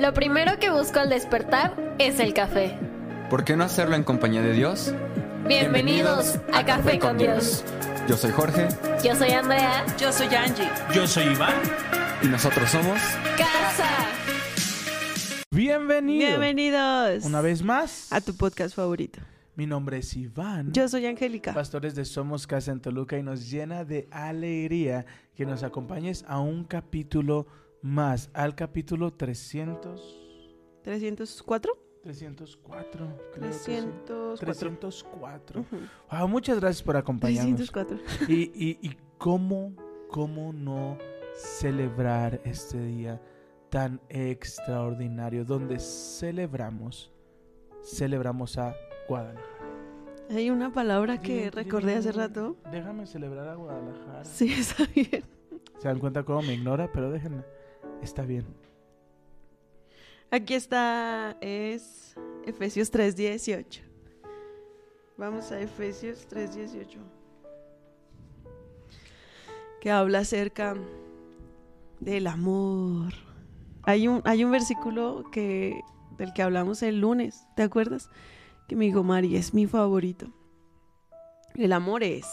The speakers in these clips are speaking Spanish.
Lo primero que busco al despertar es el café. ¿Por qué no hacerlo en compañía de Dios? Bienvenidos a Café con Dios. Yo soy Jorge Yo soy Andrea. Yo soy Angie. Yo soy Iván. y nosotros somos Casa. Bienvenido. Bienvenidos Una vez más. a tu podcast favorito. Mi nombre es Iván. Yo soy Angélica. Pastores de Somos Casa en Toluca y nos llena de alegría que nos acompañes a un capítulo más, al capítulo 300, 304. 304. creo que sí. 304. 304. Ujú. Wow, muchas gracias por acompañarnos. 304. Y, y, y cómo, cómo no celebrar este día tan extraordinario donde celebramos, celebramos a Guadalajara. Hay una palabra que recordé hace rato. Déjame celebrar a Guadalajara. Sí, está bien. Se dan cuenta cómo me ignora, pero déjenme. Está bien. Aquí está, es Efesios 3.18. Vamos a Efesios 3.18. Que habla acerca del amor. Hay un, hay un versículo que, del que hablamos el lunes, ¿te acuerdas? Que me dijo Mari, es mi favorito. El amor es.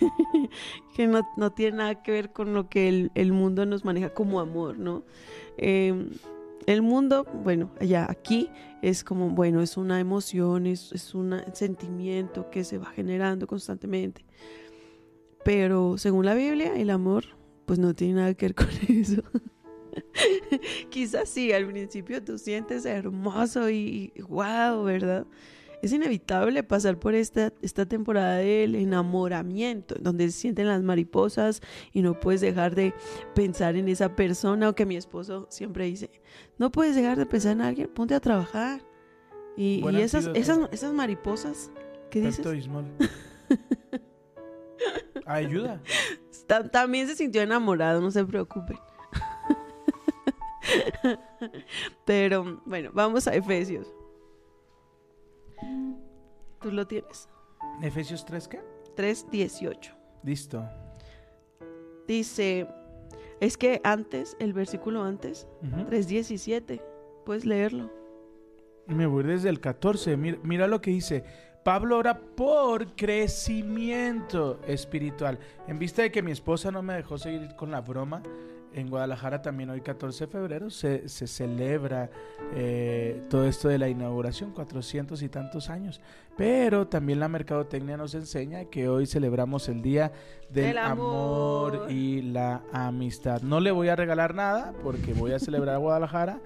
que no, no tiene nada que ver con lo que el, el mundo nos maneja como amor, ¿no? Em, el mundo, bueno, allá aquí es como, bueno, es una emoción, es, es un sentimiento que se va generando constantemente. Pero según la Biblia, el amor, pues no tiene nada que ver con eso. Quizás sí, al principio tú sientes hermoso y, wow, ¿verdad? Es inevitable pasar por esta, esta temporada del enamoramiento, donde se sienten las mariposas y no puedes dejar de pensar en esa persona, o que mi esposo siempre dice, no puedes dejar de pensar en alguien, ponte a trabajar. Y, esas, esas, esas mariposas, ¿qué dices? Ayuda. Ta- También se sintió enamorado, no se preocupen. Pero bueno, vamos a Efesios. ¿Tú lo tienes? Efesios 3, ¿qué? 3.18. Listo. Dice, es que antes, el versículo antes, Ujú. 3.17, puedes leerlo. Me voy desde el 14. Mira, mira lo que dice. Pablo ora por crecimiento espiritual. En vista de que mi esposa no me dejó seguir con la broma, en Guadalajara también hoy 14 de febrero se, se celebra eh, todo esto de la inauguración, 400 y tantos años. Pero también la mercadotecnia nos enseña que hoy celebramos el Día del amor. amor y la amistad. No le voy a regalar nada porque voy a celebrar a Guadalajara.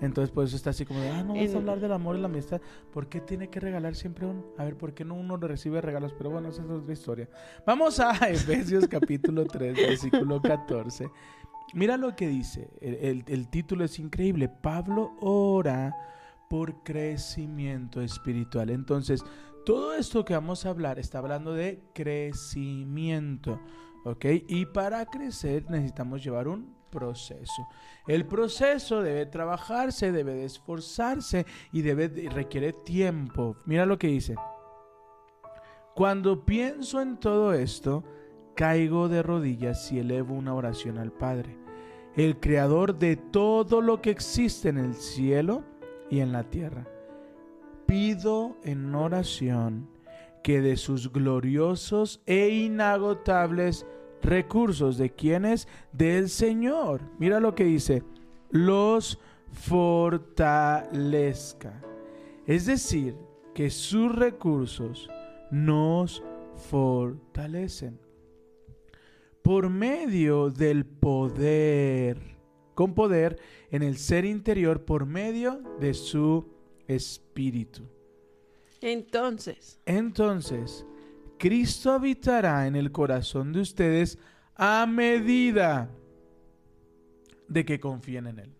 Entonces, por eso está así como de, ah, no vas a hablar del amor y la amistad. ¿Por qué tiene que regalar siempre uno? A ver, ¿por qué no uno recibe regalos? Pero bueno, esa es otra historia. Vamos a Efesios capítulo 3, versículo 14. Mira lo que dice. El, título es increíble. Pablo ora por crecimiento espiritual. Entonces, todo esto que vamos a hablar está hablando de crecimiento. ¿Ok? Y para crecer necesitamos llevar un proceso. El proceso debe trabajarse, debe de esforzarse y debe de- requiere tiempo. Mira lo que dice. Cuando pienso en todo esto, caigo de rodillas y elevo una oración al Padre, el creador de todo lo que existe en el cielo y en la tierra. Pido en oración que de sus gloriosos e inagotables recursos de quienes del Señor, mira lo que dice, los fortalezca. Es decir, que sus recursos nos fortalecen por medio del poder, con poder en el ser interior por medio de su espíritu. Entonces, Entonces, Cristo habitará en el corazón de ustedes a medida de que confíen en Él.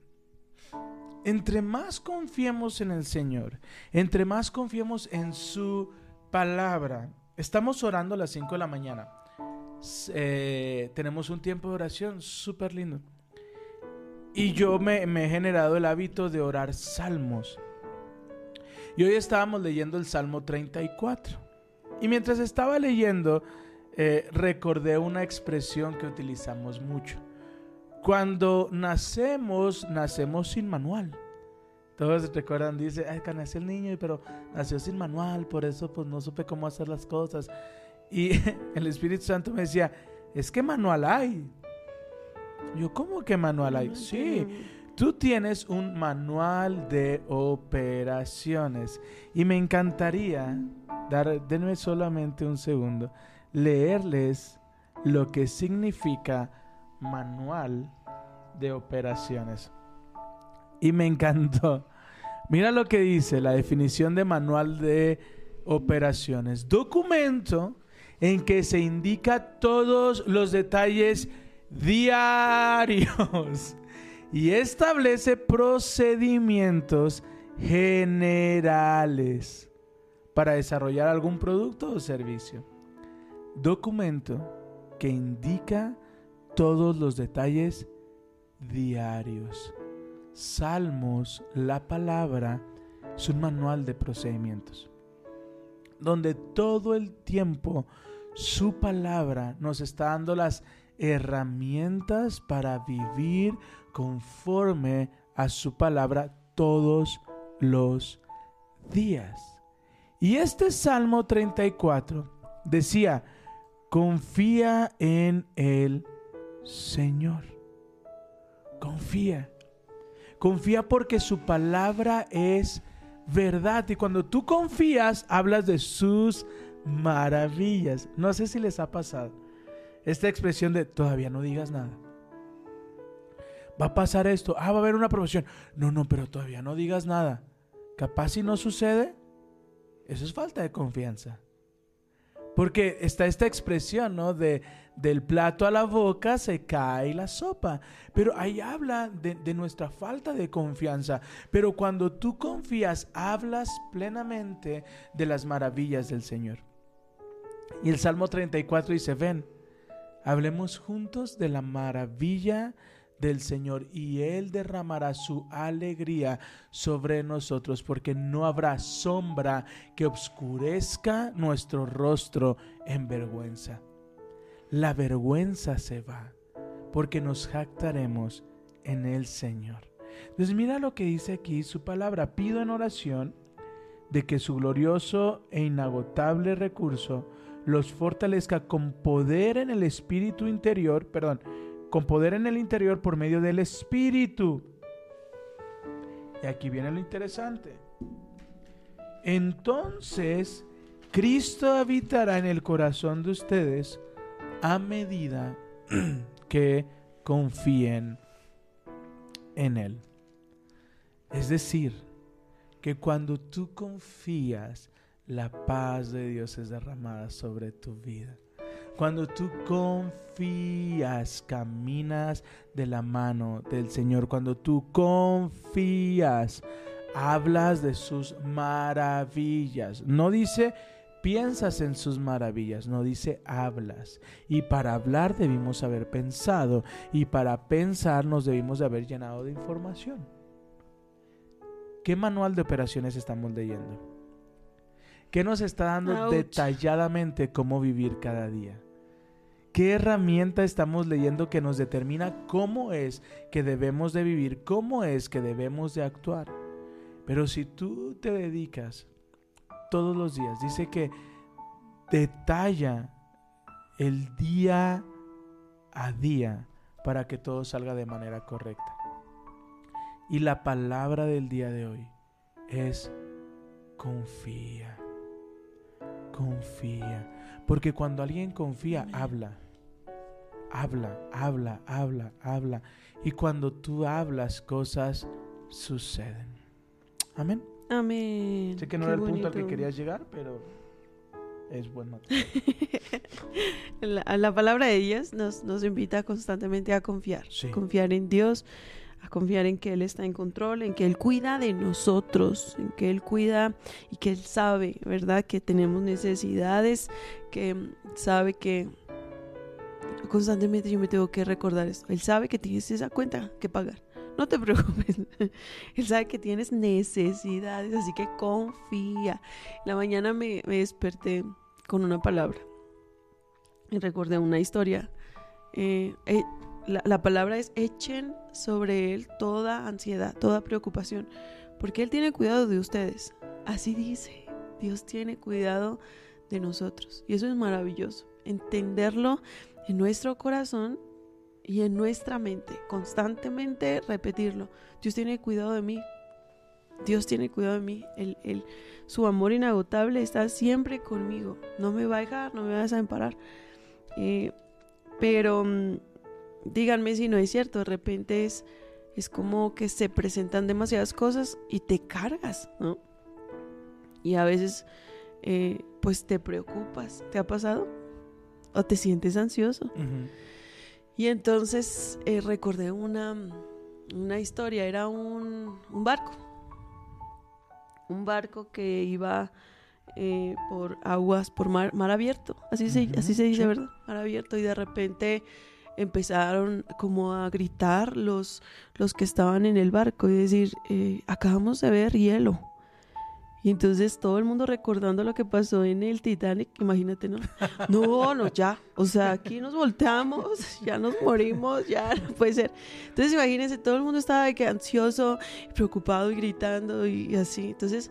Entre más confiemos en el Señor, entre más confiemos en su palabra, estamos orando a las 5 de la mañana. Eh, tenemos un tiempo de oración súper lindo. Y yo me, me he generado el hábito de orar salmos. Y hoy estábamos leyendo el Salmo 34. Y mientras estaba leyendo, eh, recordé una expresión que utilizamos mucho. Cuando nacemos, nacemos sin manual. Todos recuerdan, dice, ay, que nació el niño, pero nació sin manual, por eso pues no supe cómo hacer las cosas. Y el Espíritu Santo me decía, es que manual hay. Yo, ¿cómo que manual hay? Sí, tú tienes un manual de operaciones. Y me encantaría, dar, denme solamente un segundo, leerles lo que significa manual de operaciones. Y me encantó. Mira lo que dice la definición de manual de operaciones. Documento en que se indica todos los detalles diarios y establece procedimientos generales para desarrollar algún producto o servicio. Documento que indica todos los detalles diarios. Salmos, la palabra, es un manual de procedimientos, donde todo el tiempo su palabra nos está dando las herramientas para vivir conforme a su palabra todos los días. Y este Salmo 34 decía, confía en el Señor. Confía. Confía porque su palabra es verdad. Y cuando tú confías, hablas de sus maravillas. No sé si les ha pasado esta expresión de todavía no digas nada. Va a pasar esto. Ah, va a haber una promoción. No, no, pero todavía no digas nada. Capaz si no sucede, eso es falta de confianza. Porque está esta expresión, ¿no? De del plato a la boca se cae la sopa. Pero ahí habla de, de, nuestra falta de confianza. Pero cuando tú confías, hablas plenamente de las maravillas del Señor. Y el Salmo 34 dice, ven, hablemos juntos de la maravilla del Señor y Él derramará su alegría sobre nosotros porque no habrá sombra que obscurezca nuestro rostro en vergüenza. La vergüenza se va porque nos jactaremos en el Señor. Entonces mira lo que dice aquí su palabra. Pido en oración de que su glorioso e inagotable recurso los fortalezca con poder en el espíritu interior, perdón, con poder en el interior por medio del espíritu. Y aquí viene lo interesante. Entonces, Cristo habitará en el corazón de ustedes a medida que confíen en Él. Es decir, que cuando tú confías la paz de Dios es derramada sobre tu vida. Cuando tú confías, caminas de la mano del Señor. Cuando tú confías, hablas de sus maravillas. No dice piensas en sus maravillas, no dice hablas. Y para hablar debimos haber pensado. Y para pensar nos debimos de haber llenado de información. ¿Qué manual de operaciones estamos leyendo? ¿Qué nos está dando detalladamente cómo vivir cada día? ¿Qué herramienta estamos leyendo que nos determina cómo es que debemos de vivir, cómo es que debemos de actuar? Pero si tú te dedicas todos los días, dice que detalla el día a día para que todo salga de manera correcta. Y la palabra del día de hoy es confía confía. Porque cuando alguien confía, habla. Habla, habla, habla, habla. Y cuando tú hablas, cosas suceden. Amén. Amén. Sé que no era el punto al que querías llegar, pero es bueno. la, la, palabra de Dios nos, nos invita constantemente a confiar. Confiar en Dios a confiar en que Él está en control, en que Él cuida de nosotros, en que Él cuida y que Él sabe, ¿verdad? Que tenemos necesidades, que sabe que constantemente yo me tengo que recordar esto. Él sabe que tienes esa cuenta que pagar. No te preocupes. Él sabe que tienes necesidades, así que confía. La mañana me, desperté con una palabra y recordé una historia. Eh, eh, la, la palabra es echen sobre Él toda ansiedad, toda preocupación, porque Él tiene cuidado de ustedes. Así dice, Dios tiene cuidado de nosotros. Y eso es maravilloso, entenderlo en nuestro corazón y en nuestra mente, constantemente repetirlo. Dios tiene cuidado de mí. Dios tiene cuidado de mí. Su amor inagotable está siempre conmigo. No me va a dejar, no me va a desamparar. Eh, pero mm, díganme si no es cierto. De repente es, es como que se presentan demasiadas cosas y te cargas, ¿no? Y a veces, eh, pues te preocupas. ¿Te ha pasado? ¿O te sientes ansioso? Y entonces eh, recordé una, una historia, era un, un barco, un barco que iba eh, por aguas, por mar, mar abierto, así se, así se dice. ¿verdad? Mar abierto y de repente empezaron como a gritar los, los que estaban en el barco y decir, eh, acabamos de ver hielo. Y entonces todo el mundo recordando lo que pasó en el Titanic, imagínate, ¿no? No, no, ya. O sea, aquí nos volteamos, ya nos morimos, ya no puede ser. Entonces, imagínense, todo el mundo estaba de que ansioso, preocupado y gritando y, y así. Entonces,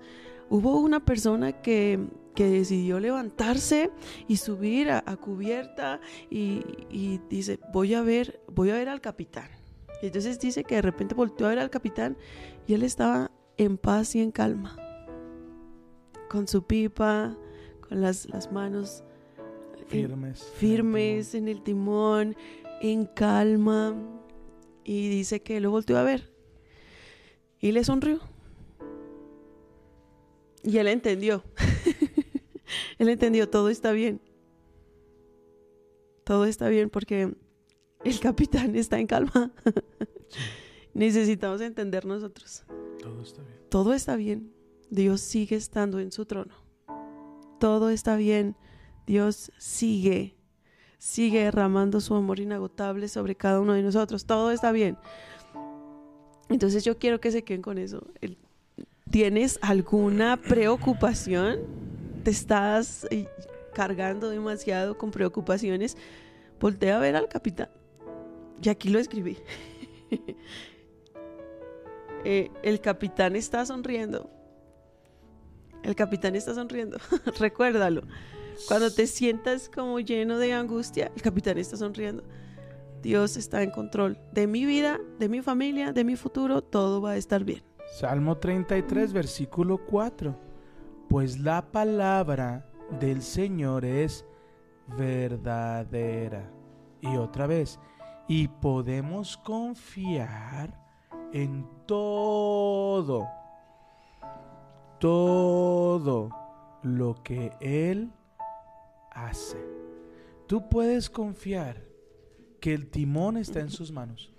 hubo una persona que, que decidió levantarse y subir a, a cubierta y, y dice, voy a ver, voy a ver al capitán. Y entonces dice que de repente volteó a ver al capitán y él estaba en paz y en calma. Con su pipa, con las, las manos en- Firmes. firmes en el timón, en calma. Y dice que lo volteó a ver. Y le sonrió. Y él entendió. él entendió, todo está bien. Todo está bien porque el capitán está en calma. Necesitamos entender nosotros. Todo está bien. Todo está bien. Dios sigue estando en su trono. Todo está bien. Dios sigue, sigue derramando su amor inagotable sobre cada uno de nosotros. Todo está bien. Entonces yo quiero que se queden con eso. ¿Tienes alguna preocupación? ¿Te estás eh, cargando demasiado con preocupaciones? Voltea a ver al capitán. Y aquí lo escribí. Eh, el capitán está sonriendo. El capitán está sonriendo. Recuérdalo. Cuando te sientas como lleno de angustia, el capitán está sonriendo. Dios está en control de mi vida, de mi familia, de mi futuro. Todo va a estar bien. Salmo 33, versículo 4. Pues la palabra del Señor es verdadera. Y otra vez, y podemos confiar en todo, todo lo que Él hace. Tú puedes confiar que el timón está en sus manos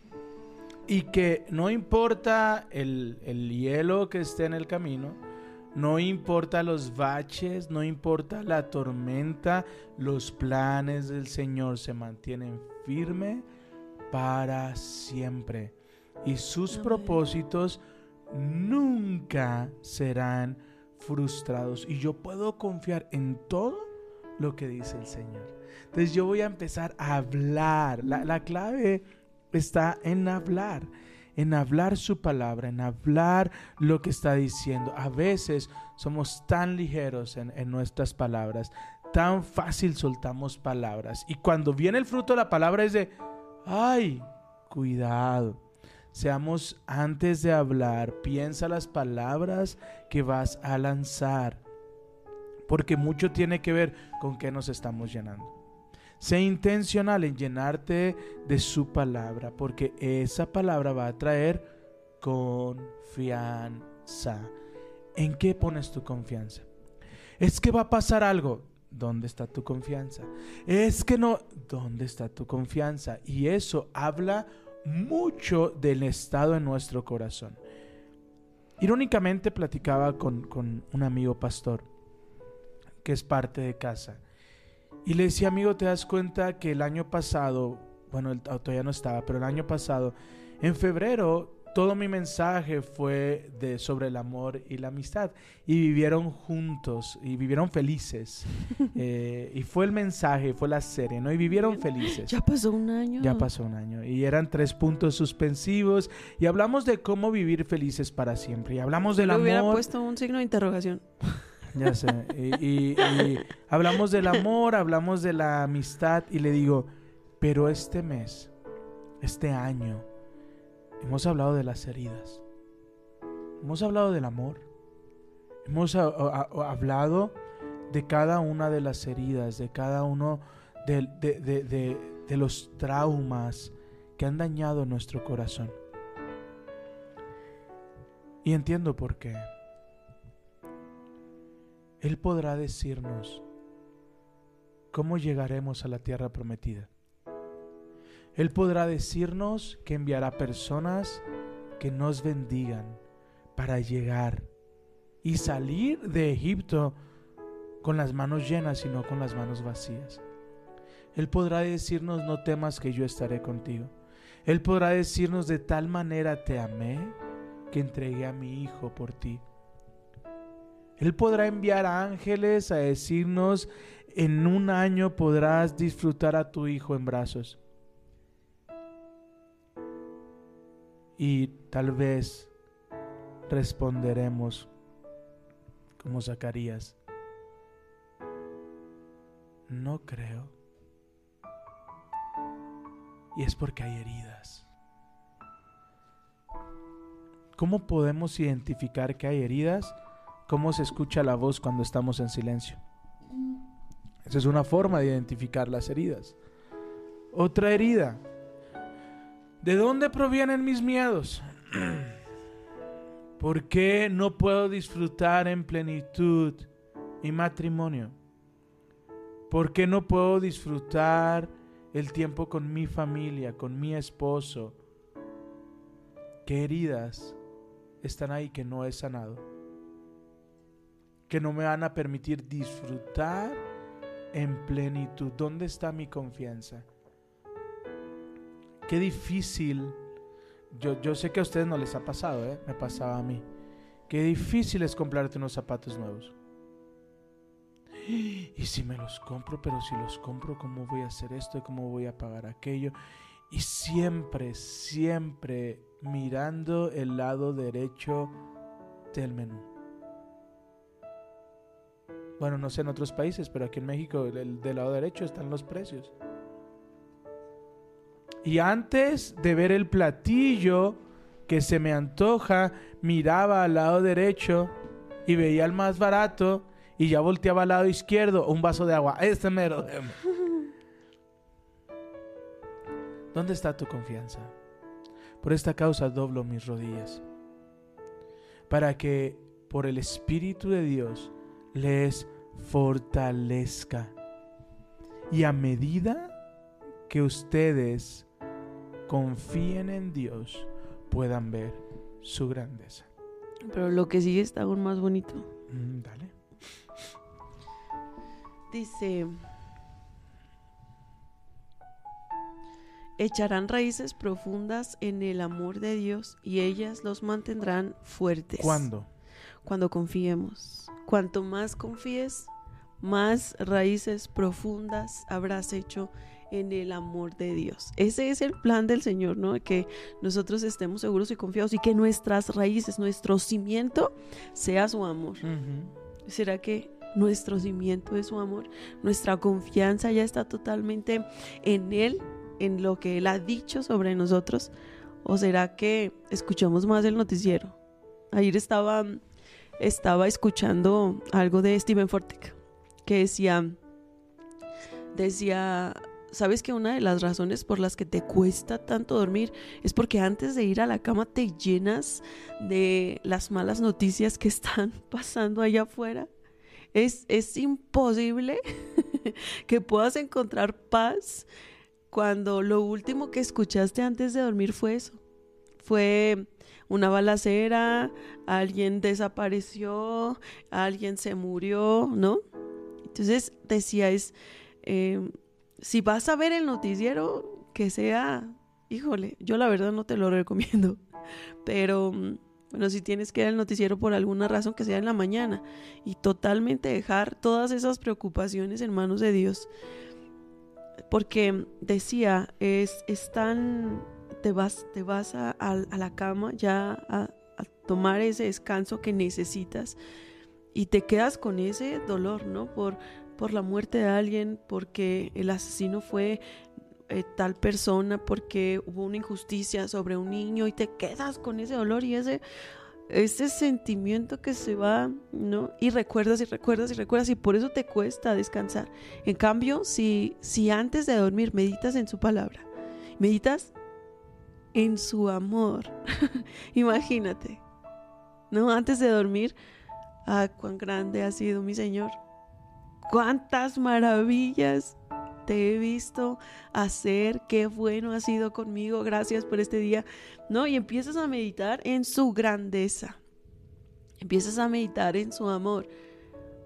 y que no importa el, el hielo que esté en el camino, no importa los baches, no importa la tormenta, los planes del Señor se mantienen firmes para siempre y sus Amén. propósitos nunca serán frustrados y yo puedo confiar en todo lo que dice el Señor. Entonces yo voy a empezar a hablar. La, la clave está en hablar, en hablar su palabra, en hablar lo que está diciendo. A veces somos tan ligeros en, nuestras palabras, tan fácil soltamos palabras. Y cuando viene el fruto de la palabra es de, ay, cuidado. Seamos antes de hablar, piensa las palabras que vas a lanzar, porque mucho tiene que ver con qué nos estamos llenando. Sé intencional en llenarte de su palabra, porque esa palabra va a traer confianza. ¿En qué pones tu confianza? Es que va a pasar algo. ¿Dónde está tu confianza? Es que no. ¿Dónde está tu confianza? Y eso habla mucho del estado en nuestro corazón. Irónicamente platicaba con, con un amigo pastor que es parte de casa. Y le decía, amigo, ¿te das cuenta que el año pasado, bueno, él todavía no estaba, pero el año pasado, en febrero, todo mi mensaje fue de, sobre el amor y la amistad. Y vivieron juntos y vivieron felices. Eh, y fue el mensaje, fue la serie, ¿no? Y vivieron felices. Ya pasó un año. Ya pasó un año. Y eran tres puntos suspensivos. Y hablamos de cómo vivir felices para siempre. Y hablamos del Le hubiera amor. puesto un signo de interrogación. Ya sé. Y, hablamos del amor, hablamos de la amistad. Y le digo, pero este mes, este año, hemos hablado de las heridas. Hemos hablado del amor. Hemos hablado de cada una de las heridas, de cada uno de- de los traumas que han dañado nuestro corazón. Y entiendo por qué. Él podrá decirnos cómo llegaremos a la tierra prometida. Él podrá decirnos que enviará personas que nos bendigan para llegar y salir de Egipto con las manos llenas y no con las manos vacías. Él podrá decirnos no temas que yo estaré contigo. Él podrá decirnos de tal manera te amé que entregué a mi hijo por ti. Él podrá enviar ángeles a decirnos en un año podrás disfrutar a tu hijo en brazos. Y tal vez responderemos como Zacarías. No creo. Y es porque hay heridas. ¿Cómo podemos identificar que hay heridas? ¿Cómo se escucha la voz cuando estamos en silencio? Esa es una forma de identificar las heridas. Otra herida. ¿De dónde provienen mis miedos? ¿Por qué no puedo disfrutar en plenitud mi matrimonio? ¿Por qué no puedo disfrutar el tiempo con mi familia, con mi esposo? ¿Qué heridas están ahí que no he sanado? Que no me van a permitir disfrutar en plenitud. ¿Dónde está mi confianza? Qué difícil. Yo, yo sé que a ustedes no les ha pasado, ¿eh? me pasaba a mí. Qué difícil es comprarte unos zapatos nuevos. Y si me los compro, pero si los compro, ¿cómo voy a hacer esto? ¿Y ¿Cómo voy a pagar aquello? Y siempre, siempre mirando el lado derecho del menú. Bueno, no sé en otros países, pero aquí en México el, del lado derecho están los precios. Y antes de ver el platillo que se me antoja, miraba al lado derecho y veía el más barato y ya volteaba al lado izquierdo un vaso de agua. Este mero. ¿Dónde está tu confianza? Por esta causa doblo mis rodillas. Para que por el Espíritu de Dios les fortalezca. Y a medida que ustedes confíen en Dios, puedan ver su grandeza. Pero lo que sigue está aún más bonito. Mm, dale. Dice, echarán raíces profundas en el amor de Dios y ellas los mantendrán fuertes. ¿Cuándo? Cuando confiemos. Cuanto más confíes, más raíces profundas habrás hecho en el amor de Dios. Ese es el plan del Señor, ¿no? Que nosotros estemos seguros y confiados y que nuestras raíces, nuestro cimiento sea su amor. ¿Será que nuestro cimiento es su amor? Nuestra confianza ya está totalmente en Él, en lo que Él ha dicho sobre nosotros. ¿O será que escuchamos más el noticiero? Ayer estaba, estaba escuchando algo de Steven Fortick que decía, decía, ¿sabes que una de las razones por las que te cuesta tanto dormir es porque antes de ir a la cama te llenas de las malas noticias que están pasando allá afuera? Es, es imposible que puedas encontrar paz cuando lo último que escuchaste antes de dormir fue eso. Fue una balacera, alguien desapareció, alguien se murió, ¿no? Entonces decía, es, eh, si vas a ver el noticiero, que sea, híjole, yo la verdad no te lo recomiendo. Pero mm, bueno, si tienes que ver el noticiero por alguna razón que sea en la mañana y totalmente dejar todas esas preocupaciones en manos de Dios. Porque decía, es, es tan, te vas, te vas a, la cama ya a, a tomar ese descanso que necesitas y te quedas con ese dolor, ¿no? Por, por la muerte de alguien, porque el asesino fue eh, tal persona, porque hubo una injusticia sobre un niño y te quedas con ese dolor y ese, ese sentimiento que se va, ¿no? Y recuerdas y recuerdas y recuerdas y por eso te cuesta descansar. En cambio, si, si antes de dormir meditas en su palabra, meditas en su amor, imagínate, ¿no? Antes de dormir, ah, cuán grande ha sido mi Señor, cuántas maravillas te he visto hacer, qué bueno ha sido conmigo, gracias por este día, ¿no? Y empiezas a meditar en su grandeza, empiezas a meditar en su amor.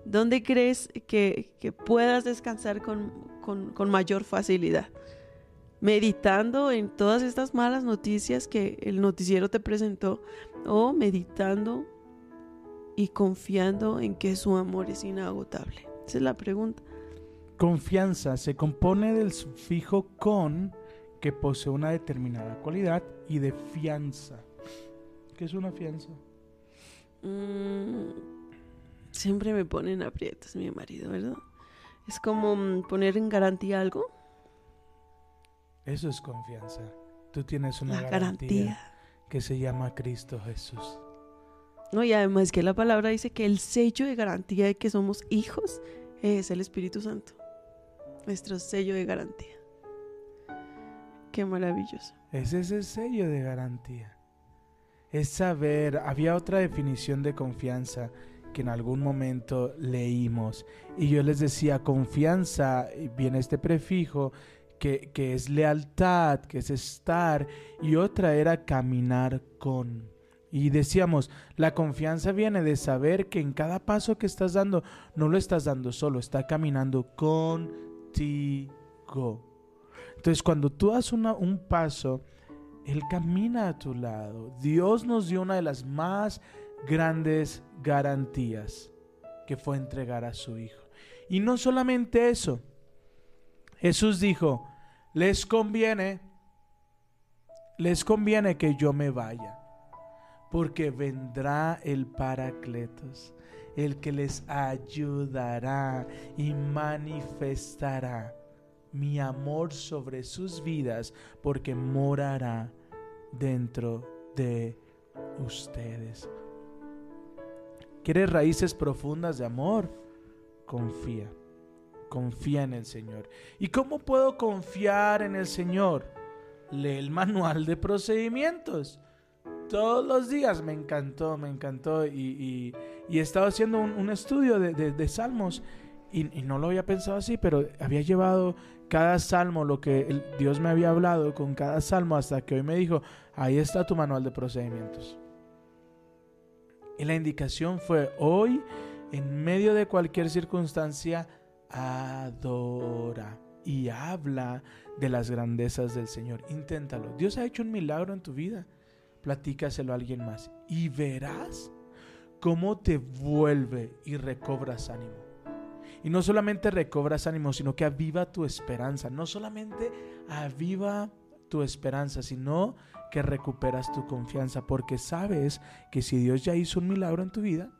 ¿Dónde crees que, que puedas descansar con, con, con mayor facilidad? Meditando en todas estas malas noticias que el noticiero te presentó o meditando y confiando en que su amor es inagotable. Esa es la pregunta. Confianza se compone del sufijo con que posee una determinada cualidad y de fianza. ¿Qué es una fianza? Mm, siempre me ponen aprietos mi marido, ¿verdad? Es como mm, poner en garantía algo. Eso es confianza. Tú tienes una garantía, garantía. que se llama Cristo Jesús. No, y además que la palabra dice que el sello de garantía de que somos hijos es el Espíritu Santo. Nuestro sello de garantía. Qué maravilloso. Es ese sello de garantía. Es saber, había otra definición de confianza que en algún momento leímos. Y yo les decía, confianza, viene este prefijo, que, es lealtad, que es estar, y otra era caminar con. Y decíamos, la confianza viene de saber que en cada paso que estás dando, no lo estás dando solo, está caminando contigo. Entonces, cuando tú das un paso, Él camina a tu lado. Dios nos dio una de las más grandes garantías, que fue entregar a su Hijo. Y no solamente eso, Jesús dijo, les conviene, les conviene que yo me vaya, porque vendrá el Paracletos, el que les ayudará y manifestará mi amor sobre sus vidas, porque morará dentro de ustedes. ¿Quieres raíces profundas de amor? Confía. Confía en el Señor. ¿Y cómo puedo confiar en el Señor? Lee el manual de procedimientos. Todos los días me encantó, me encantó. Y, y- y he estado haciendo un, un estudio de, de- de salmos. Y, no lo había pensado así, pero había llevado cada salmo, lo que Dios me había hablado con cada salmo, hasta que hoy me dijo, ahí está tu manual de procedimientos. Y la indicación fue, hoy, en medio de cualquier circunstancia, adora y habla de las grandezas del Señor. Inténtalo. Dios ha hecho un milagro en tu vida. Platícaselo a alguien más y verás cómo te vuelve y recobras ánimo. Y no solamente recobras ánimo, sino que aviva tu esperanza. No solamente aviva tu esperanza, sino que recuperas tu confianza, porque sabes que si Dios ya hizo un milagro en tu vida,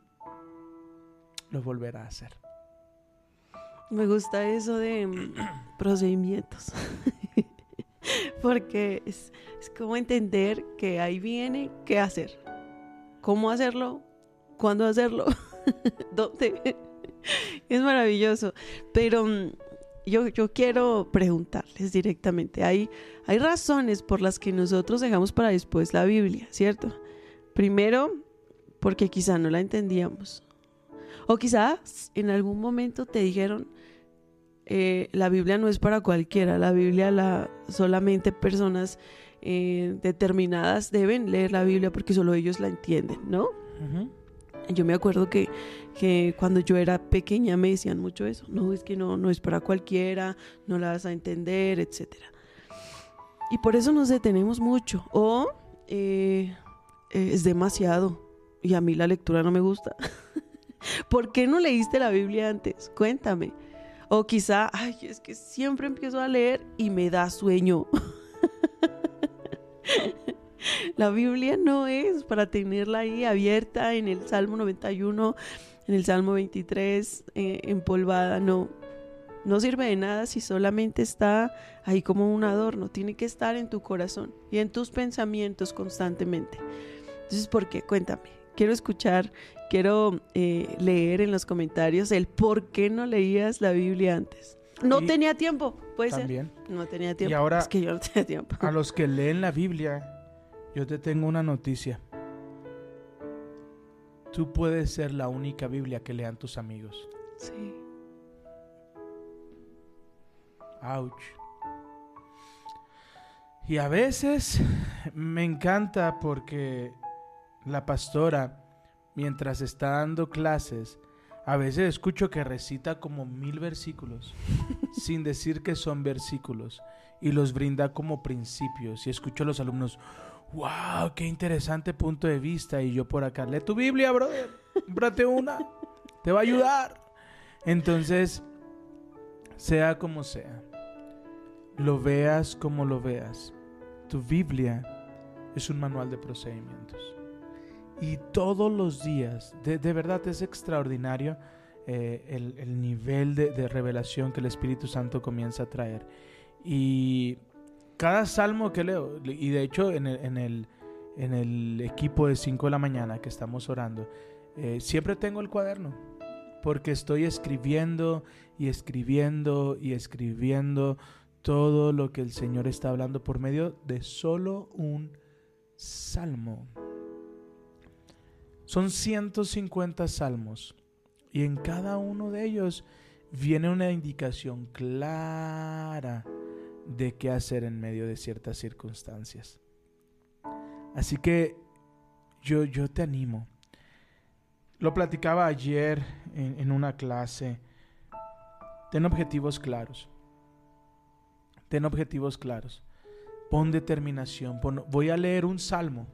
lo volverá a hacer. Me gusta eso de mm, procedimientos. Porque es, como entender que ahí viene qué hacer. ¿Cómo hacerlo? ¿Cuándo hacerlo? ¿Dónde? Es maravilloso. Pero mm, yo, yo quiero preguntarles directamente. Hay, hay razones por las que nosotros dejamos para después la Biblia, ¿cierto? Primero, porque quizá no la entendíamos. O quizás en algún momento te dijeron, eh, la Biblia no es para cualquiera, la Biblia la, solamente personas eh, determinadas deben leer la Biblia porque solo ellos la entienden, ¿no? Yo me acuerdo que, que cuando yo era pequeña me decían mucho eso, no, es que no, no es para cualquiera, no la vas a entender, etc. Y por eso nos detenemos mucho. O eh, es demasiado y a mí la lectura no me gusta. ¿Por qué no leíste la Biblia antes? Cuéntame. O quizá, ay, es que siempre empiezo a leer y me da sueño. la Biblia no es para tenerla ahí abierta en el Salmo 91, en el Salmo 23, eh, empolvada, no. No sirve de nada si solamente está ahí como un adorno. Tiene que estar en tu corazón y en tus pensamientos constantemente. Entonces, ¿por qué? Cuéntame. Quiero escuchar, quiero eh, leer en los comentarios el por qué no leías la Biblia antes. No Y tenía tiempo, puede También. ser. No tenía tiempo. ahora- es que yo no tenía tiempo. A los que leen la Biblia, yo te tengo una noticia. Tú puedes ser la única Biblia que lean tus amigos. Sí. Ouch. Y a veces me encanta porque la pastora, mientras está dando clases, a veces escucho que recita como mil versículos, sin decir que son versículos, y los brinda como principios. Y escucho a los alumnos, wow, qué interesante punto de vista. Y yo por acá, lee tu Biblia, brother, cómprate una, te va a ayudar. Entonces, sea como sea, lo veas como lo veas, tu Biblia es un manual de procedimientos. Y todos los días, de, verdad es extraordinario eh, el, el nivel de, revelación que el Espíritu Santo comienza a traer. Y cada salmo que leo, y de hecho en el equipo de 5 de la mañana que estamos orando, eh, siempre tengo el cuaderno, porque estoy escribiendo y escribiendo y escribiendo todo lo que el Señor está hablando por medio de solo un salmo. Son 150 salmos y en cada uno de ellos viene una indicación clara de qué hacer en medio de ciertas circunstancias. Así que yo, yo te animo. Lo platicaba ayer en, en una clase. Ten objetivos claros. Ten objetivos claros. Pon determinación. Pon- voy a leer un salmo.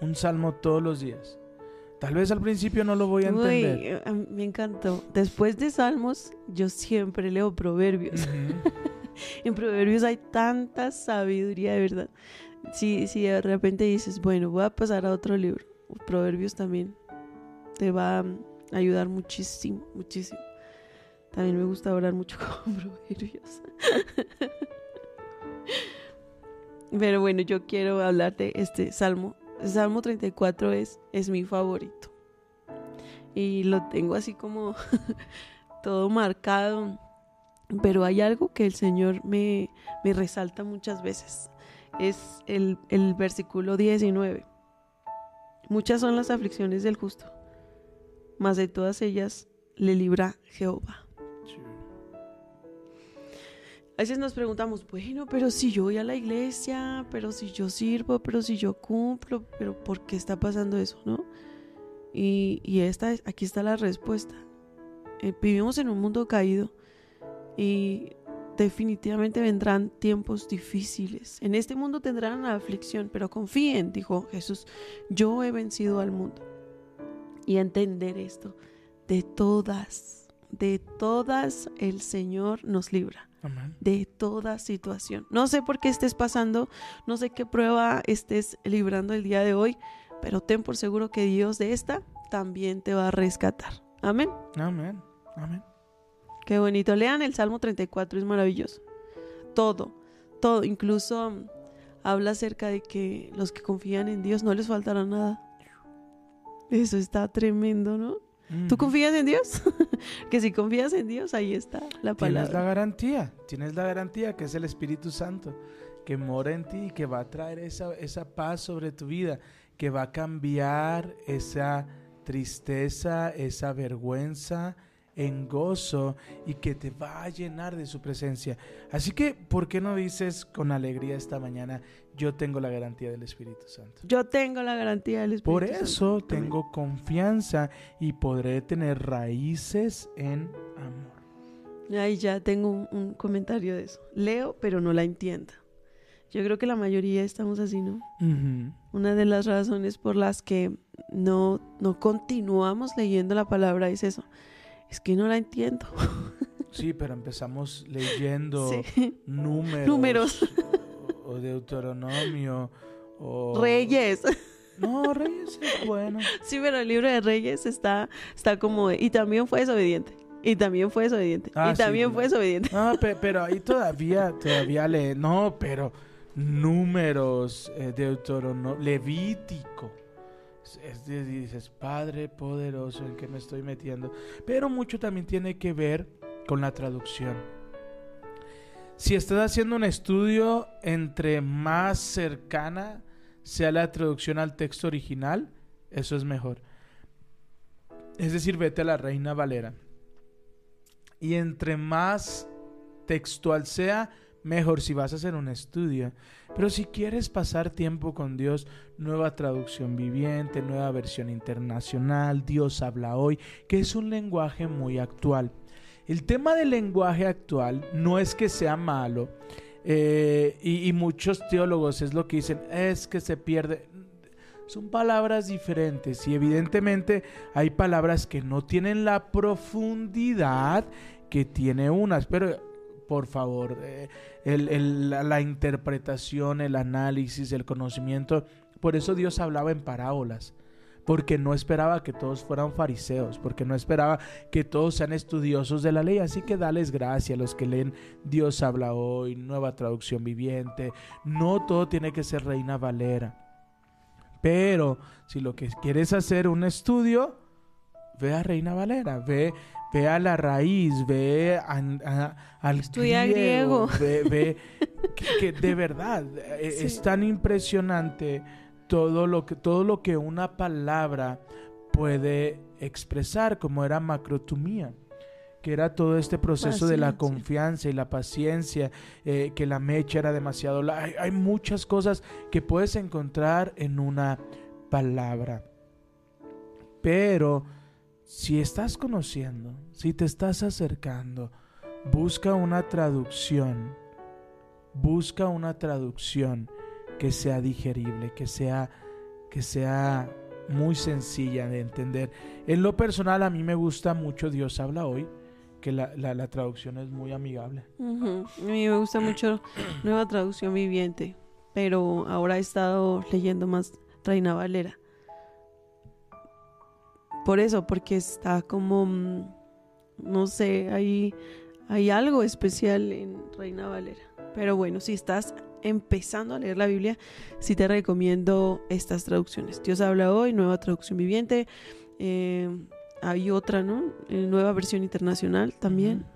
Un salmo todos los días. Tal vez al principio no lo voy a entender. eh, me encantó. Después de Salmos, yo siempre leo Proverbios. En Proverbios hay tanta sabiduría, de verdad. Si, si de repente dices, bueno, voy a pasar a otro libro, Proverbios también te va a ayudar muchísimo, muchísimo. También me gusta orar mucho con Proverbios. Pero bueno, yo quiero hablar de este salmo. Salmo 34 es, es mi favorito. Y lo tengo así como todo marcado. Pero hay algo que el Señor me, me resalta muchas veces. Es el, el versículo 19. Muchas son las aflicciones del justo, mas de todas ellas le libra Jehová. A veces nos preguntamos, bueno, pero si yo voy a la iglesia, pero si yo sirvo, pero si yo cumplo, pero ¿por qué está pasando eso, no? Y, esta es, aquí está la respuesta. Eh, vivimos en un mundo caído y definitivamente vendrán tiempos difíciles. En este mundo tendrán aflicción, pero confíen, dijo Jesús, yo he vencido al mundo. Y entender esto, de todas, de todas el Señor nos libra Amén. de toda situación. No sé por qué estés pasando, no sé qué prueba estés librando el día de hoy, pero ten por seguro que Dios de esta también te va a rescatar. Amén. Amén. Amén. Qué bonito. Lean el Salmo 34, es maravilloso. Todo, todo, incluso mm, habla acerca de que los que confían en Dios no les faltará nada. Eso está tremendo, ¿no? ¿Tú confías en Dios? que si confías en Dios, ahí está la Tienes la palabra. garantía, tienes la garantía que es el Espíritu Santo, que mora en ti y que va a traer esa, esa paz sobre tu vida, que va a cambiar esa tristeza, esa vergüenza en gozo y que te va a llenar de su presencia. Así que, ¿por qué no dices con alegría esta mañana, yo tengo la garantía del Espíritu Santo? Yo tengo la garantía del Espíritu Por Santo. eso Amén. tengo confianza y podré tener raíces en amor. Ahí ya tengo un, un comentario de eso. Leo, pero no la entiendo. Yo creo que la mayoría estamos así, ¿no? Una de las razones por las que no, no continuamos leyendo la palabra es eso. Es que no la entiendo. Sí, pero empezamos leyendo Sí. números. Números. O, Deuteronomio. O... Reyes. No, Reyes es bueno. Sí, pero el libro de Reyes está, está como... de, y también fue desobediente. Y también fue desobediente. Ah, y sí, también fue desobediente. No, pe- pero ahí todavía, todavía le... No, pero números, eh, Deuteronomio, Levítico. Es- es dices, Padre poderoso, ¿en qué me estoy metiendo? Pero mucho también tiene que ver con la traducción. Si estás haciendo un estudio, entre más cercana sea la traducción al texto original, eso es mejor. Es decir, vete a la Reina Valera. Y entre más textual sea, mejor si vas a hacer un estudio. Pero si quieres pasar tiempo con Dios, nueva traducción viviente, nueva versión internacional, Dios habla hoy, que es un lenguaje muy actual. El tema del lenguaje actual no es que sea malo, eh, y, muchos teólogos es lo que dicen, es que se pierde. Son palabras diferentes y evidentemente hay palabras que no tienen la profundidad que tiene unas, pero por favor, eh, el- la interpretación, el análisis, el conocimiento, por eso Dios hablaba en parábolas, porque no esperaba que todos fueran fariseos, porque no esperaba que todos sean estudiosos de la ley, así que dales gracia a los que leen Dios habla hoy, nueva traducción viviente, no todo tiene que ser Reina Valera. Pero si lo que quieres hacer un estudio, ve a Reina Valera, ve, ve a la raíz, ve a- a- al Estudia griego. ve, ve que, que de verdad Sí. es tan impresionante todo lo que todo lo que una palabra puede expresar, como era macrotumía que era todo este proceso de la confianza y la paciencia, eh, que la mecha era demasiado... Hay, hay muchas cosas que puedes encontrar en una palabra. Pero si estás conociendo, si te estás acercando, busca una traducción, busca una traducción que sea digerible, que sea, que sea muy sencilla de entender. En lo personal a mí me gusta mucho Dios habla hoy, que la, la- la traducción es muy amigable. A mí me gusta mucho Nueva Traducción Viviente, pero ahora he estado leyendo más Reina Valera. Por eso, porque está como, mm, no sé, hay, hay algo especial en Reina Valera. Pero bueno, si estás empezando a leer la Biblia, sí te recomiendo estas traducciones. Dios habla hoy, Nueva Traducción Viviente. eh, hay otra, ¿no? Eh, nueva versión internacional también.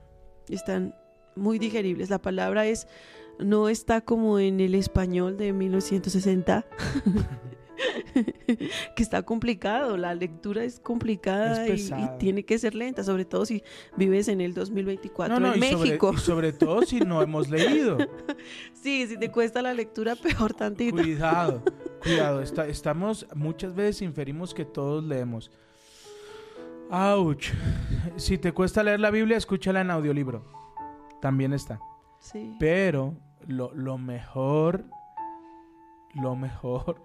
Están muy digeribles. La palabra es no está como en el español de 1960, que está complicado. La lectura es complicada Es y- tiene que ser lenta, sobre todo si vives en el 2024 en y sobre- México. y sobre todo si no hemos leído. Sí, si te cuesta la lectura, peor tantito. Cuidado, cuidado. está- estamos, muchas veces inferimos que todos leemos. Ouch. Si te cuesta leer la Biblia, escúchala en audiolibro. También está. Sí. Pero lo, lo mejor, lo mejor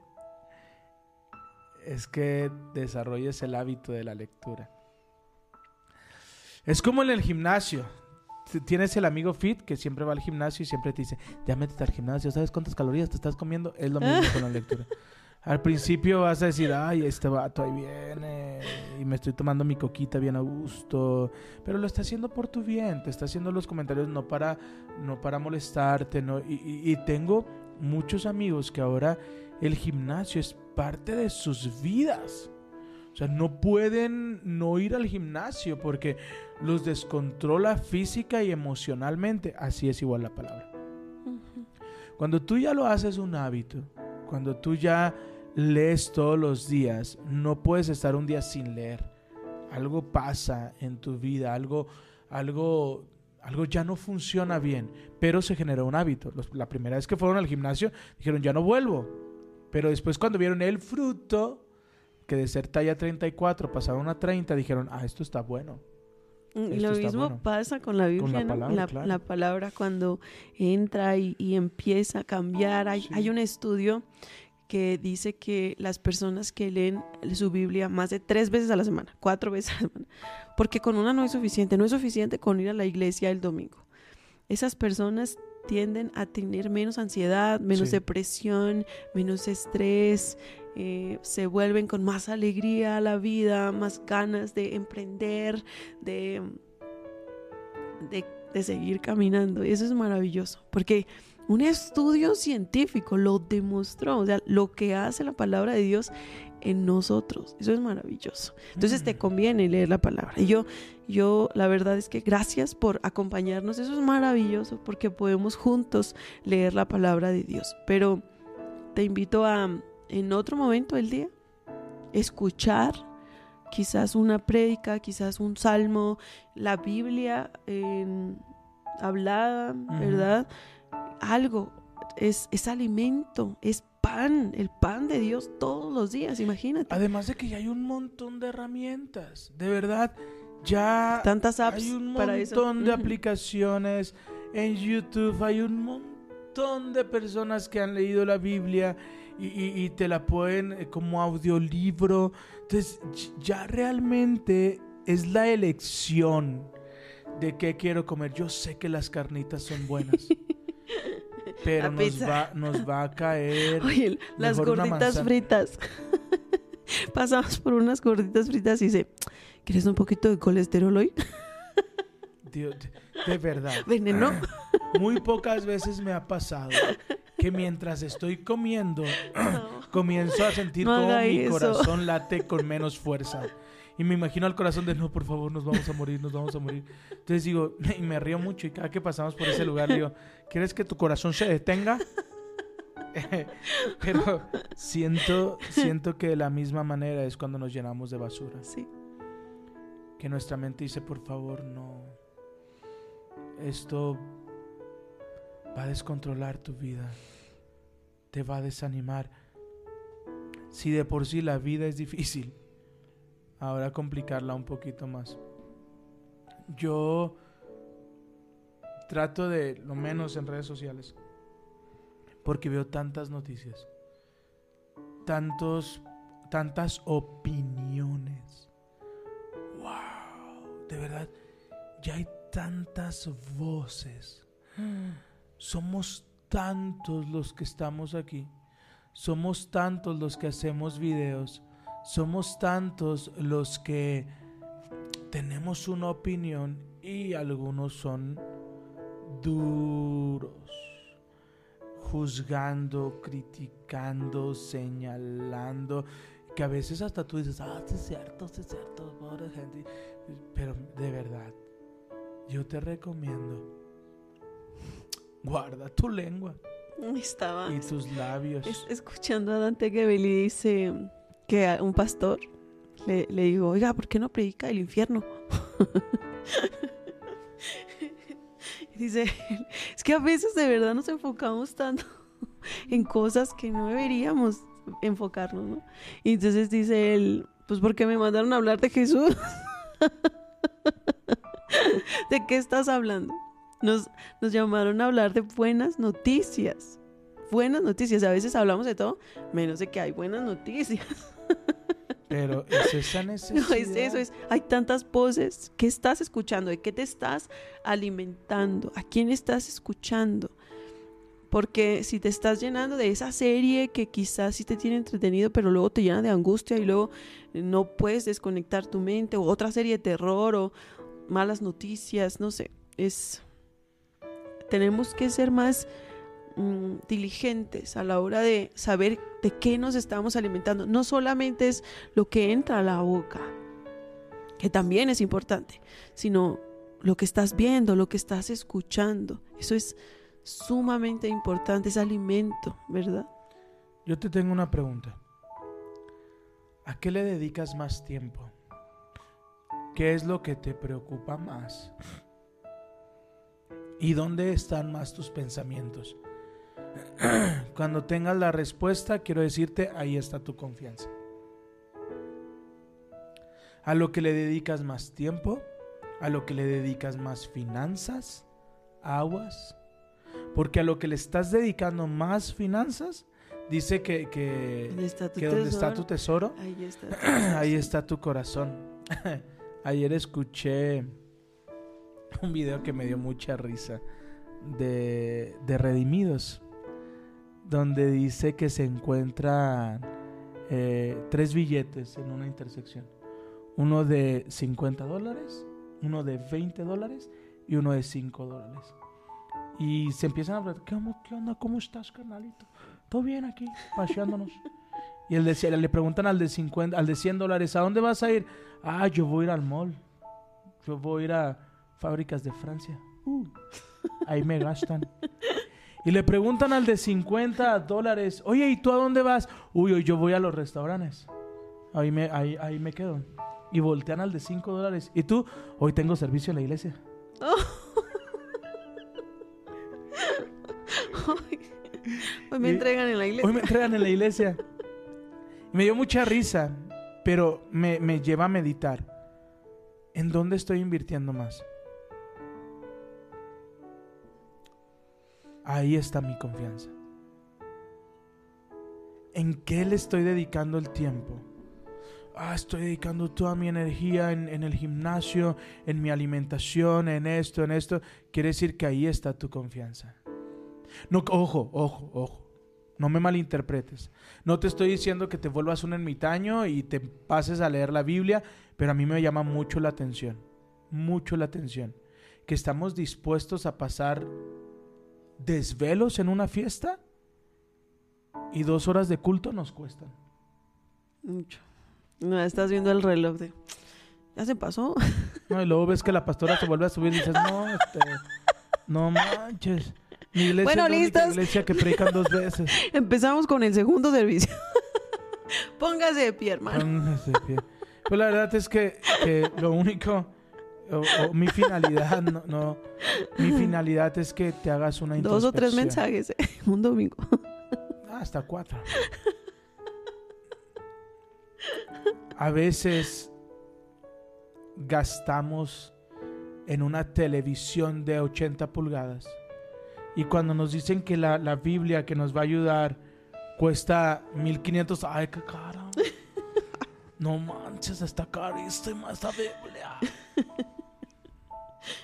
es que desarrolles el hábito de la lectura. Es como en el gimnasio. Tienes el amigo fit que siempre va al gimnasio y siempre te dice, ya métete al gimnasio, ¿sabes cuántas calorías te estás comiendo? Es lo mismo con la lectura. Al principio vas a decir, ay, este vato ahí viene y me estoy tomando mi coquita bien a gusto, pero lo está haciendo por tu bien, te está haciendo los comentarios no para, no para molestarte, no, y, y- y tengo muchos amigos que ahora el gimnasio es parte de sus vidas. O sea, no pueden no ir al gimnasio porque los descontrola física y emocionalmente. Así es igual la palabra. Cuando tú ya lo haces un hábito, cuando tú ya lees todos los días, no puedes estar un día sin leer. Algo pasa en tu vida, algo, algo, algo ya no funciona bien, pero se generó un hábito. Los- la primera vez que fueron al gimnasio dijeron ya no vuelvo, pero después cuando vieron el fruto, que de ser talla 34 pasaron a 30, dijeron, ah, esto está bueno. Mm, Y Esto lo mismo bueno. pasa con la Biblia, palabra, la, claro. la palabra cuando entra y, y empieza a cambiar. Hay, Sí. hay un estudio que dice que las personas que leen su Biblia más de tres veces a la semana, cuatro veces a la semana, porque con una no es suficiente, no es suficiente con ir a la iglesia el domingo. Esas personas tienden a tener menos ansiedad, menos Sí. depresión, menos estrés, eh, se vuelven con más alegría a la vida, más ganas de emprender, de, de, de seguir caminando. Y eso es maravilloso, porque un estudio científico lo demostró, o sea, lo que hace la palabra de Dios en nosotros. Eso es maravilloso. Entonces te Mm. conviene leer la palabra. Y yo, yo, la verdad es que gracias por acompañarnos. Eso es maravilloso porque podemos juntos leer la palabra de Dios. Pero te invito a, en otro momento del día, escuchar quizás una prédica, quizás un salmo, la Biblia en- hablada, ¿verdad? Algo. Es, es alimento, es pan, el pan de Dios todos los días, imagínate. Además de que ya hay un montón de herramientas. De verdad, ya Tantas apps hay un para eso. montón de aplicaciones. En YouTube hay un montón de personas que han leído la Biblia y, y- y te la pueden eh, como audiolibro. Entonces, ya realmente es la elección de qué quiero comer. Yo sé que las carnitas son buenas. Pero nos pizza. va, nos va a caer. Oye, las gorditas fritas. Pasamos por unas gorditas fritas y dice, ¿quieres un poquito de colesterol hoy? Dios, de, de verdad. Veneno. Muy pocas veces me ha pasado que mientras estoy comiendo No. comienzo a sentir No como mi eso. corazón late con menos fuerza. Y me imagino al corazón de, no, por favor, nos vamos a morir, nos vamos a morir. Entonces digo, y me río mucho y cada que pasamos por ese lugar digo, ¿quieres que tu corazón se detenga? Pero siento, siento que de la misma manera es cuando nos llenamos de basura. Sí. Que nuestra mente dice, por favor, no. Esto va a descontrolar tu vida. Te va a desanimar. Si de por sí la vida es difícil, ahora complicarla un poquito más. Yo trato de, lo menos en redes sociales, porque veo tantas noticias, tantos, tantas opiniones. ¡Wow! De verdad, ya hay tantas voces. Somos tantos los que estamos aquí. Somos tantos los que hacemos videos. Somos tantos los que tenemos una opinión y algunos son duros. Juzgando, criticando, señalando. Que a veces hasta tú dices, ah, sí es cierto, sí es cierto, pobre gente. Pero de verdad, yo te recomiendo, guarda tu lengua Estaba y tus labios. es- escuchando a Dante Gebeli dice que un pastor le, le digo, oiga, ¿por qué no predica el infierno? Dice, es que a veces de verdad nos enfocamos tanto en cosas que no deberíamos enfocarnos, ¿no? Y entonces dice él, pues porque me mandaron a hablar de Jesús. ¿De qué estás hablando? Nos, nos llamaron a hablar de buenas noticias. Buenas noticias. A veces hablamos de todo, menos de que hay buenas noticias. Pero es esa necesidad. No es eso, es, hay tantas voces. ¿Qué estás escuchando? ¿De qué te estás alimentando? ¿A quién estás escuchando? Porque si te estás llenando de esa serie que quizás sí te tiene entretenido, pero luego te llena de angustia y luego no puedes desconectar tu mente, o otra serie de terror o malas noticias, no sé, es... Tenemos que ser más mm, diligentes a la hora de saber de qué nos estamos alimentando. No solamente es lo que entra a la boca, que también es importante, sino lo que estás viendo, lo que estás escuchando. Eso es sumamente importante, es alimento, ¿verdad? Yo te tengo una pregunta. ¿A qué le dedicas más tiempo? ¿Qué es lo que te preocupa más? ¿Y dónde están más tus pensamientos? Cuando tengas la respuesta, quiero decirte, ahí está tu confianza. A lo que le dedicas más tiempo, a lo que le dedicas más finanzas, aguas. Porque a lo que le estás dedicando más finanzas, dice que, que, ¿Dónde está tu que donde está tu tesoro, Ahí está. ahí está tu corazón. Ayer escuché un video que me dio mucha risa de, de Redimidos, donde dice que se encuentran eh, tres billetes en una intersección. Uno de 50 dólares, uno de 20 dólares y uno de 5 dólares. Y se empiezan a hablar, ¿qué? ¿Qué onda? ¿Cómo estás, carnalito? ¿Todo bien aquí? Paseándonos. Y el de, le preguntan al de 50, al de 100 dólares, ¿a dónde vas a ir? Ah, yo voy a ir al mall. Yo voy a ir a fábricas de Francia. Uh, ahí me gastan. Y le preguntan al de 50 dólares, oye, ¿y tú a dónde vas? Uy, hoy yo voy a los restaurantes. Ahí me, ahí, ahí me quedo. Y voltean al de 5 dólares. ¿Y tú? Hoy tengo servicio en la iglesia. Hoy me entregan en la iglesia. Hoy me entregan en la iglesia. Me dio mucha risa, pero me, me lleva a meditar. ¿En dónde estoy invirtiendo más? Ahí está mi confianza. ¿En qué le estoy dedicando el tiempo? Ah, estoy dedicando toda mi energía en, el gimnasio, en mi alimentación, en esto, en esto. Quiere decir que ahí está tu confianza. No, ojo, ojo, ojo. No me malinterpretes. No te estoy diciendo que te vuelvas un ermitaño y te pases a leer la Biblia, pero a mí me llama mucho la atención. Mucho la atención. Que estamos dispuestos a pasar desvelos en una fiesta y dos horas de culto nos cuestan. Mucho. No, estás viendo el reloj de. ¿Ya se pasó? No, y luego ves que la pastora se vuelve a subir y dices, no, este, no manches. Mi iglesia Bueno, es la iglesia que predican dos veces. Empezamos con el segundo servicio. Póngase de pie, hermano. Póngase de pie. Pues la verdad es que, que lo único, o, o mi finalidad, no, no, mi finalidad es que te hagas una Dos o tres mensajes ¿eh? un domingo. Ah, Hasta cuatro. A veces gastamos en una televisión de 80 pulgadas. Y cuando nos dicen que la, la Biblia que nos va a ayudar cuesta 1500, ay, qué cara. No manches, está carísima esta Biblia.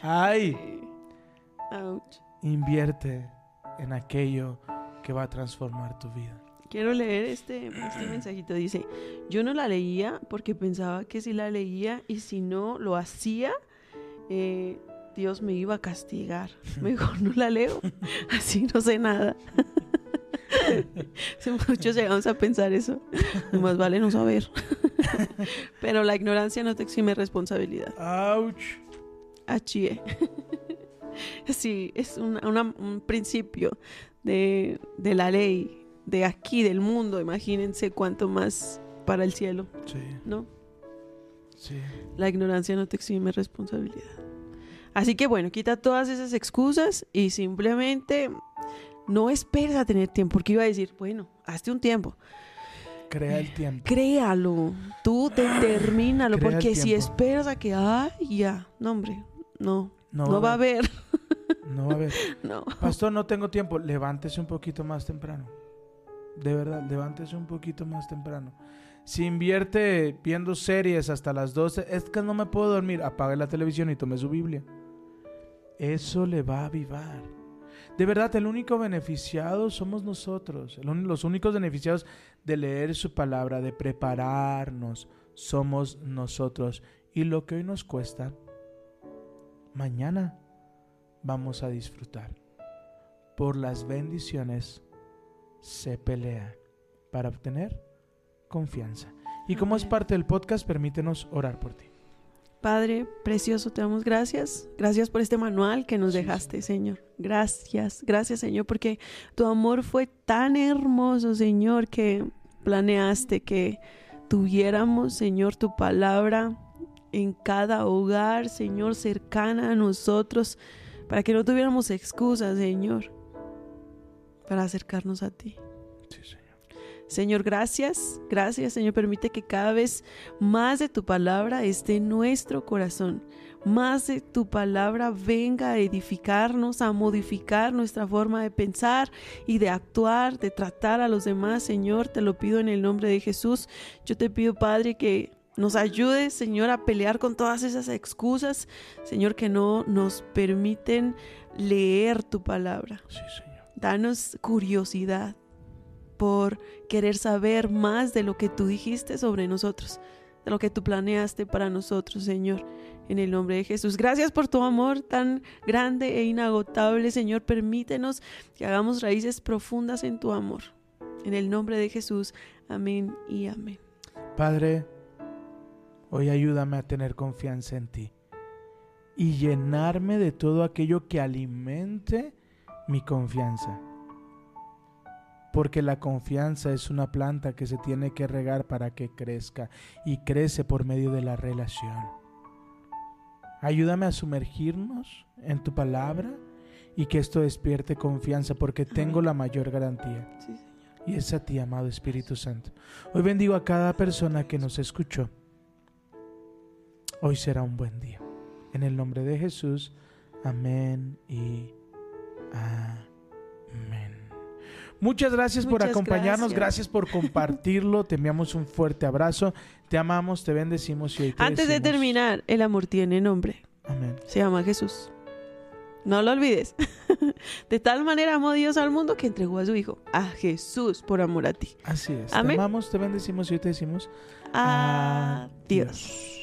Ay, Ouch. invierte en aquello que va a transformar tu vida. Quiero leer este, este mensajito. Dice, yo no la leía porque pensaba que si la leía y si no lo hacía, eh, Dios me iba a castigar. Mejor no la leo, así no sé nada. Muchos llegamos a pensar eso. Más vale no saber. Pero la ignorancia no te exime responsabilidad. Ouch. Achie. Sí, es una- una- un principio de, de la ley, de aquí, del mundo. Imagínense cuánto más para el cielo, Sí, ¿no? sí. La ignorancia no te exime responsabilidad. Así que bueno, quita todas esas excusas y simplemente no esperes a tener tiempo, porque iba a decir, bueno, hazte un tiempo. Crea el tiempo. Créalo, tú determínalo, porque si esperas a que, ay, ya, no, hombre, no, no, va a haber, No va a haber. no. Pastor, no tengo tiempo. Levántese un poquito más temprano. De verdad, levántese un poquito más temprano. Si invierte viendo series hasta las 12, es que no me puedo dormir. Apague la televisión y tome su Biblia. Eso le va a avivar. De verdad, el único beneficiado somos nosotros. Los únicos beneficiados de leer su palabra, de prepararnos, somos nosotros. Y lo que hoy nos cuesta, mañana vamos a disfrutar. Por las bendiciones se pelea para obtener confianza. Y como es parte del podcast, permítenos orar por ti. Padre precioso, te damos gracias. Gracias por este manual que nos Sí, dejaste, Señor. Gracias, gracias, Señor, porque tu amor fue tan hermoso, Señor, que planeaste que tuviéramos, Señor, tu palabra en cada hogar, Señor, cercana a nosotros, para que no tuviéramos excusas, Señor, para acercarnos a ti. Sí, Señor. Señor, gracias, gracias, Señor. Permite que cada vez más de tu palabra esté en nuestro corazón, más de tu palabra venga a edificarnos, a modificar nuestra forma de pensar y de actuar, de tratar a los demás, Señor. Te lo pido en el nombre de Jesús. Yo te pido, Padre, que nos ayudes, Señor, a pelear con todas esas excusas, Señor, que no nos permiten leer tu palabra. Sí, Señor. Danos curiosidad por querer saber más de lo que tú dijiste sobre nosotros, de lo que tú planeaste para nosotros, Señor, en el nombre de Jesús. Gracias por tu amor tan grande e inagotable, Señor. Permítenos que hagamos raíces profundas en tu amor. En el nombre de Jesús. Amén y amén. Padre, hoy ayúdame a tener confianza en ti y llenarme de todo aquello que alimente mi confianza. Porque la confianza es una planta que se tiene que regar para que crezca y crece por medio de la relación. Ayúdame a sumergirnos en tu palabra y que esto despierte confianza porque tengo la mayor garantía. Sí, Señor. Y es a ti, amado Espíritu Santo. Hoy bendigo a cada persona que nos escuchó. Hoy será un buen día. En el nombre de Jesús, amén y amén. Muchas gracias por acompañarnos, gracias. gracias por compartirlo. Te enviamos un fuerte abrazo. Te amamos, te bendecimos y hoy te Antes de terminar, el amor tiene nombre. Amén. Se llama Jesús. No lo olvides. De tal manera amó Dios al mundo que entregó a su Hijo, a Jesús, por amor a ti. Así es. Amén. Te amamos, te bendecimos y hoy te decimos Adiós.